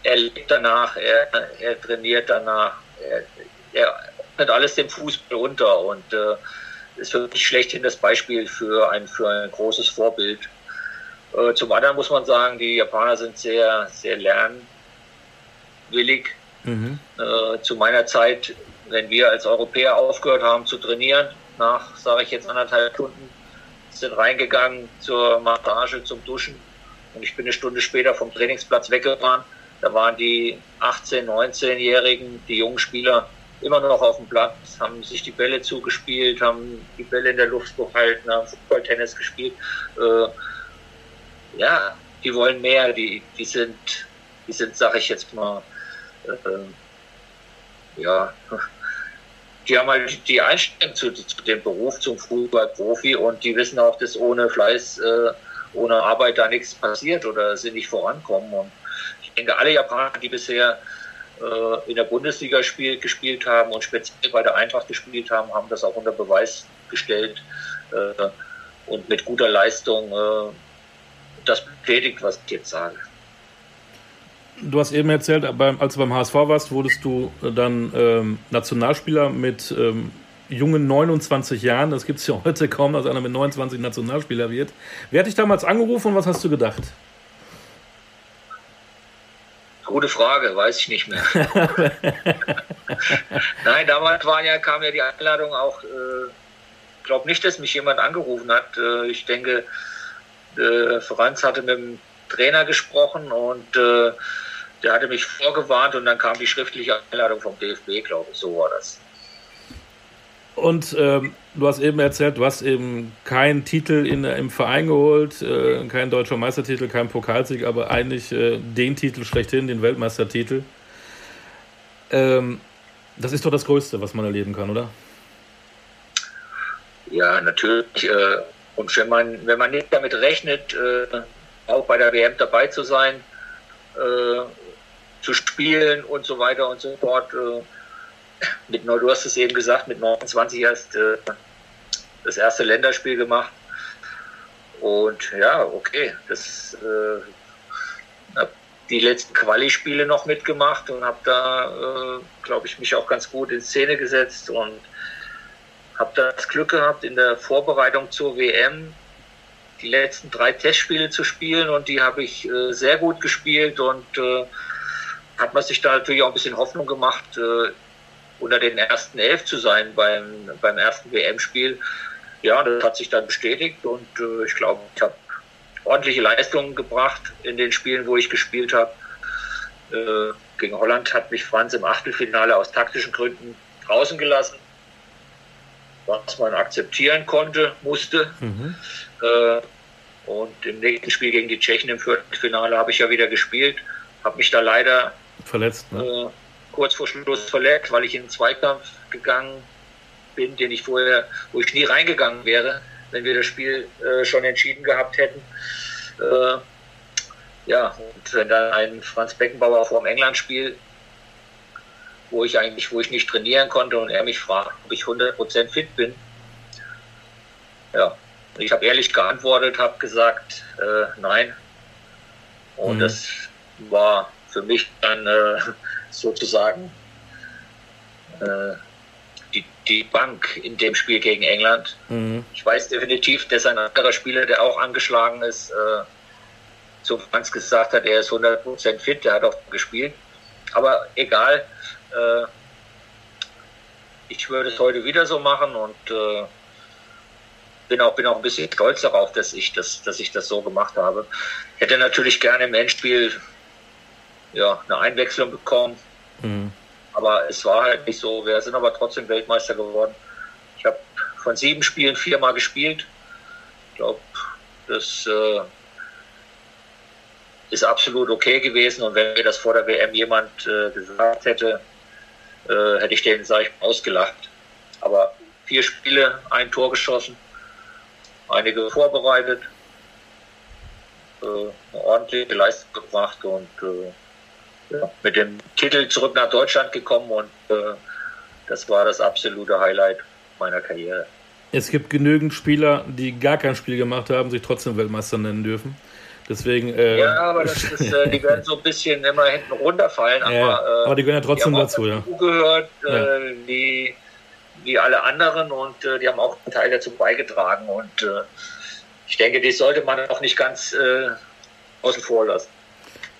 er lebt danach, er, er trainiert danach. Er, er ordnet alles dem Fußball unter und äh, ist für mich schlechthin das Beispiel für ein, für ein großes Vorbild. Äh, zum anderen muss man sagen, die Japaner sind sehr, sehr lernwillig. Mhm. Äh, zu meiner Zeit, wenn wir als Europäer aufgehört haben zu trainieren, nach, sage ich jetzt, anderthalb Stunden, sind reingegangen zur Massage, zum Duschen und ich bin eine Stunde später vom Trainingsplatz weggefahren. Da waren die 18-, 19-Jährigen, die jungen Spieler, immer noch auf dem Platz, haben sich die Bälle zugespielt, haben die Bälle in der Luft gehalten, haben Fußballtennis gespielt. Äh, ja, die wollen mehr, die, die sind, die sind, sage ich jetzt mal, äh, ja, die haben halt die Einstellung zu, zu dem Beruf, zum Fußballprofi und die wissen auch, dass ohne Fleiß, äh, ohne Arbeit da nichts passiert oder sie nicht vorankommen. Und ich denke, alle Japaner, die bisher äh, in der Bundesliga spiel, gespielt haben und speziell bei der Eintracht gespielt haben, haben das auch unter Beweis gestellt äh, und mit guter Leistung äh, das bestätigt, was ich jetzt sage. Du hast eben erzählt, als du beim HSV warst, wurdest du dann ähm, Nationalspieler mit ähm, jungen 29 Jahren. Das gibt es ja heute kaum, dass einer mit 29 Nationalspieler wird. Wer hat dich damals angerufen und was hast du gedacht? Gute Frage, weiß ich nicht mehr. Nein, damals war ja, kam ja die Einladung auch, äh, ich glaube nicht, dass mich jemand angerufen hat. Äh, ich denke, äh, Franz hatte mit dem Trainer gesprochen und äh, der hatte mich vorgewarnt und dann kam die schriftliche Einladung vom DFB, glaube ich, so war das. Und ähm, du hast eben erzählt, du hast eben keinen Titel in, im Verein geholt, äh, kein deutscher Meistertitel, kein Pokalsieg, aber eigentlich äh, den Titel schlechthin, den Weltmeistertitel. Ähm, das ist doch das Größte, was man erleben kann, oder? Ja, natürlich. Äh, und wenn man, wenn man nicht damit rechnet, äh, auch bei der WM dabei zu sein, äh, zu spielen und so weiter und so fort. Äh, mit, du hast es eben gesagt, mit 29 erst äh, das erste Länderspiel gemacht. Und ja, okay, das äh, habe die letzten Quali-Spiele noch mitgemacht und habe da, glaube ich, mich auch ganz gut in Szene gesetzt und habe das Glück gehabt, in der Vorbereitung zur WM die letzten drei Testspiele zu spielen und die habe ich äh, sehr gut gespielt und äh, hat man sich da natürlich auch ein bisschen Hoffnung gemacht, äh, unter den ersten elf zu sein beim, beim ersten WM-Spiel. Ja, das hat sich dann bestätigt und äh, ich glaube, ich habe ordentliche Leistungen gebracht in den Spielen, wo ich gespielt habe. Äh, gegen Holland hat mich Franz im Achtelfinale aus taktischen Gründen draußen gelassen, was man akzeptieren konnte, musste. Mhm. Äh, und im nächsten Spiel gegen die Tschechen im Viertelfinale habe ich ja wieder gespielt, habe mich da leider verletzt, ne? äh, kurz vor Schluss verletzt, weil ich in den Zweikampf gegangen bin, den ich vorher, wo ich nie reingegangen wäre, wenn wir das Spiel äh, schon entschieden gehabt hätten. Äh, ja, und wenn dann ein Franz Beckenbauer vor dem England-Spiel, wo ich eigentlich, wo ich nicht trainieren konnte und er mich fragt, ob ich 100% fit bin, ja, ich habe ehrlich geantwortet, habe gesagt, äh, nein. Und mhm. das war für mich dann äh, sozusagen äh, die, die Bank in dem Spiel gegen England. Mhm. Ich weiß definitiv, dass ein anderer Spieler, der auch angeschlagen ist, äh, zu Franz gesagt hat, er ist 100% fit, der hat auch gespielt. Aber egal, äh, ich würde es heute wieder so machen und äh, bin auch, bin auch ein bisschen stolz darauf, dass ich das, dass ich das so gemacht habe. Hätte natürlich gerne im Endspiel ja, eine Einwechslung bekommen. Mhm. Aber es war halt nicht so. Wir sind aber trotzdem Weltmeister geworden. Ich habe von sieben Spielen viermal gespielt. Ich glaube, das äh, ist absolut okay gewesen. Und wenn mir das vor der WM jemand äh, gesagt hätte, äh, hätte ich den, sag ich, ausgelacht. Aber vier Spiele, ein Tor geschossen, einige vorbereitet, äh, eine ordentliche Leistung gebracht und äh, mit dem Titel zurück nach Deutschland gekommen und äh, das war das absolute Highlight meiner Karriere. Es gibt genügend Spieler, die gar kein Spiel gemacht haben, sich trotzdem Weltmeister nennen dürfen. Deswegen, äh, ja, aber das ist, äh, die werden so ein bisschen immer hinten runterfallen. Aber, ja, äh, aber die gehören ja trotzdem dazu, ja. gehört, äh, ja. wie, wie alle anderen und äh, die haben auch einen Teil dazu beigetragen. Und äh, ich denke, die sollte man auch nicht ganz außen vor lassen.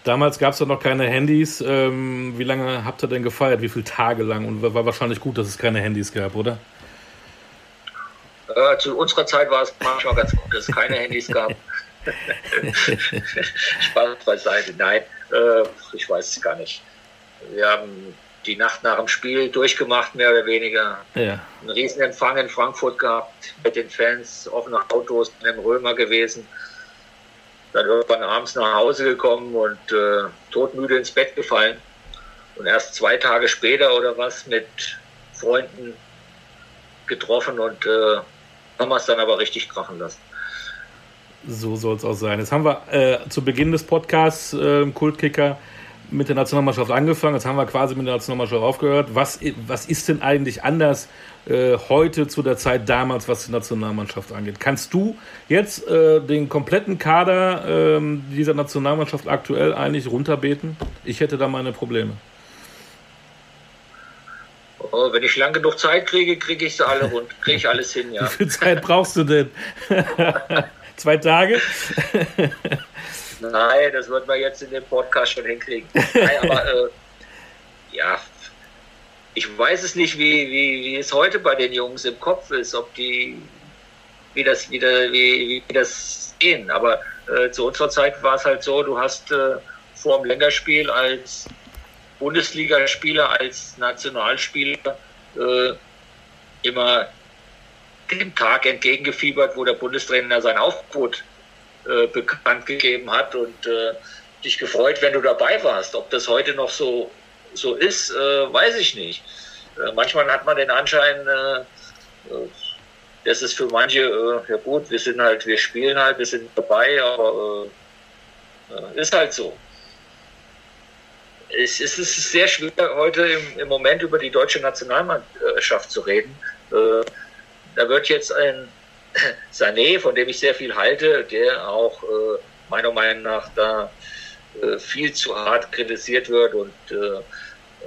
Damals gab es ja noch keine Handys. Ähm, wie lange habt ihr denn gefeiert? Wie viele Tage lang? Und war wahrscheinlich gut, dass es keine Handys gab, oder? Äh, zu unserer Zeit war es manchmal ganz gut, dass es keine Handys gab. Spaß beiseite. Nein, äh, ich weiß es gar nicht. Wir haben die Nacht nach dem Spiel durchgemacht, mehr oder weniger. Ja. Einen Riesenempfang in Frankfurt gehabt mit den Fans, offene Autos, in dem Römer gewesen. Dann irgendwann abends nach Hause gekommen und äh, todmüde ins Bett gefallen. Und erst zwei Tage später oder was mit Freunden getroffen und äh, haben wir es dann aber richtig krachen lassen. So soll es auch sein. Jetzt haben wir äh, zu Beginn des Podcasts äh, Kultkicker mit der Nationalmannschaft angefangen. Jetzt haben wir quasi mit der Nationalmannschaft aufgehört. Was, was ist denn eigentlich anders äh, heute zu der Zeit damals, was die Nationalmannschaft angeht? Kannst du jetzt äh, den kompletten Kader ähm, dieser Nationalmannschaft aktuell eigentlich runterbeten? Ich hätte da meine Probleme. Oh, wenn ich lang genug Zeit kriege, kriege ich sie alle rund, kriege ich alles hin, ja. Wie viel Zeit brauchst du denn? Zwei Tage? Nein, das wird man jetzt in dem Podcast schon hinkriegen. Nein, aber äh, ja, ich weiß es nicht, wie, wie, wie es heute bei den Jungs im Kopf ist, ob die, wie das wieder, wie, wie das sehen. Aber äh, zu unserer Zeit war es halt so, du hast äh, vor dem Länderspiel als Bundesligaspieler, als Nationalspieler äh, immer dem Tag entgegengefiebert, wo der Bundestrainer sein Aufgebot äh, bekannt gegeben hat und äh, dich gefreut, wenn du dabei warst. Ob das heute noch so, so ist, äh, weiß ich nicht. Äh, manchmal hat man den Anschein, äh, das ist für manche, ja gut, wir sind halt, wir spielen halt, wir sind dabei, aber ist halt so. Es, es ist sehr schwer, heute im, im Moment über die deutsche Nationalmannschaft zu reden. da wird jetzt ein Sané, von dem ich sehr viel halte, der auch äh, meiner Meinung nach da äh, viel zu hart kritisiert wird und äh,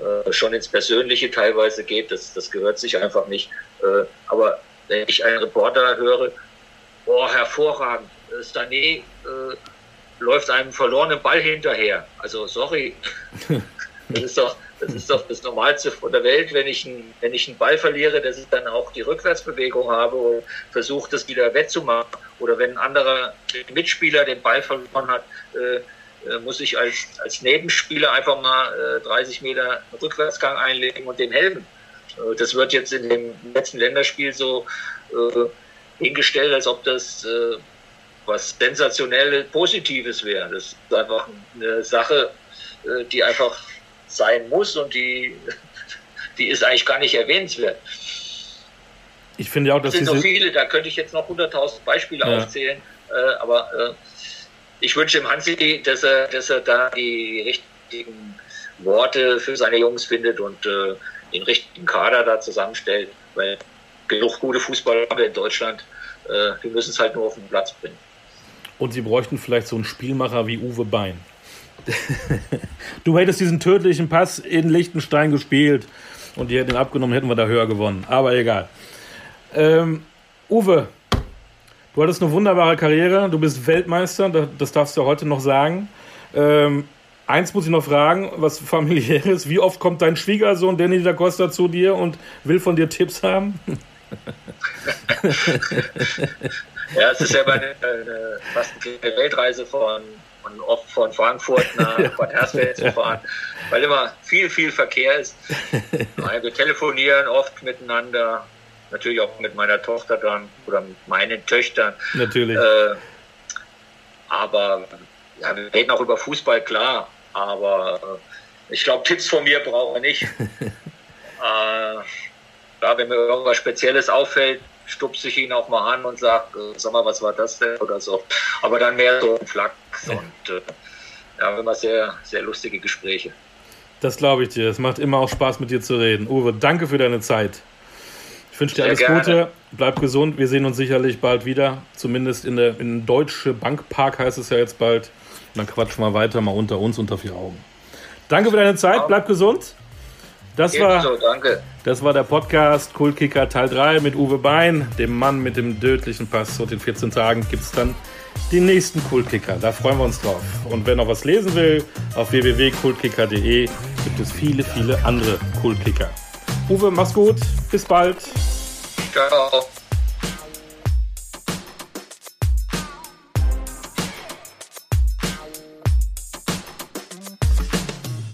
äh, schon ins Persönliche teilweise geht, das, das gehört sich einfach nicht. Äh, aber wenn ich einen Reporter höre, boah, hervorragend, Sané äh, läuft einem verlorenen Ball hinterher. Also sorry, das ist doch das ist doch das Normalste von der Welt, wenn ich, einen, wenn ich einen Ball verliere, dass ich dann auch die Rückwärtsbewegung habe und versuche, das wieder wettzumachen. Oder wenn ein anderer Mitspieler den Ball verloren hat, äh, äh muss ich als, als Nebenspieler einfach mal äh, 30 Meter Rückwärtsgang einlegen und dem helfen. Äh, das wird jetzt in dem letzten Länderspiel so äh, hingestellt, als ob das äh, was sensationell Positives wäre. Das ist einfach eine Sache, die einfach sein muss und die, die ist eigentlich gar nicht erwähnenswert. Ich finde auch, dass es sind so viele, da könnte ich jetzt noch 100.000 Beispiele ja. aufzählen, äh, aber äh, ich wünsche dem Hansi, dass er, dass er da die richtigen Worte für seine Jungs findet und äh, den richtigen Kader da zusammenstellt, weil genug gute Fußballer haben wir in Deutschland. Äh, wir müssen es halt nur auf den Platz bringen. Und sie bräuchten vielleicht so einen Spielmacher wie Uwe Bein. Du hättest diesen tödlichen Pass in Liechtenstein gespielt und die hätten ihn abgenommen, hätten wir da höher gewonnen. Aber egal. Ähm, Uwe, du hattest eine wunderbare Karriere. Du bist Weltmeister, das darfst du heute noch sagen. Ähm, eins muss ich noch fragen, was familiär ist. Wie oft kommt dein Schwiegersohn Danny da Costa zu dir und will von dir Tipps haben? ja, es ist ja meine, eine, fast eine Weltreise von und oft von Frankfurt nach Bad Hersfeld zu fahren, weil immer viel, viel Verkehr ist. Wir telefonieren oft miteinander, natürlich auch mit meiner Tochter dann oder mit meinen Töchtern. Natürlich. Äh, aber ja, wir reden auch über Fußball, klar, aber äh, ich glaube, Tipps von mir brauche ich nicht. äh, ja, wenn mir irgendwas Spezielles auffällt, stupse ich ihn auch mal an und sage, äh, sag mal, was war das denn oder so. Aber dann mehr so ein Flachs ja. und äh, ja, immer sehr, sehr lustige Gespräche. Das glaube ich dir. Es macht immer auch Spaß, mit dir zu reden. Uwe, danke für deine Zeit. Ich wünsche dir alles gerne. Gute, bleib gesund. Wir sehen uns sicherlich bald wieder. Zumindest in der in Deutsche Bankpark heißt es ja jetzt bald. Und dann quatschen wir weiter mal unter uns unter vier Augen. Danke für deine Zeit, bleib gesund. Das war, so, danke. das war der Podcast Kultkicker Teil 3 mit Uwe Bein, dem Mann mit dem tödlichen Pass. Und in 14 Tagen gibt es dann den nächsten Kultkicker. Da freuen wir uns drauf. Und wer noch was lesen will, auf www.kultkicker.de gibt es viele, viele andere Kultkicker. Uwe, mach's gut. Bis bald. Ciao.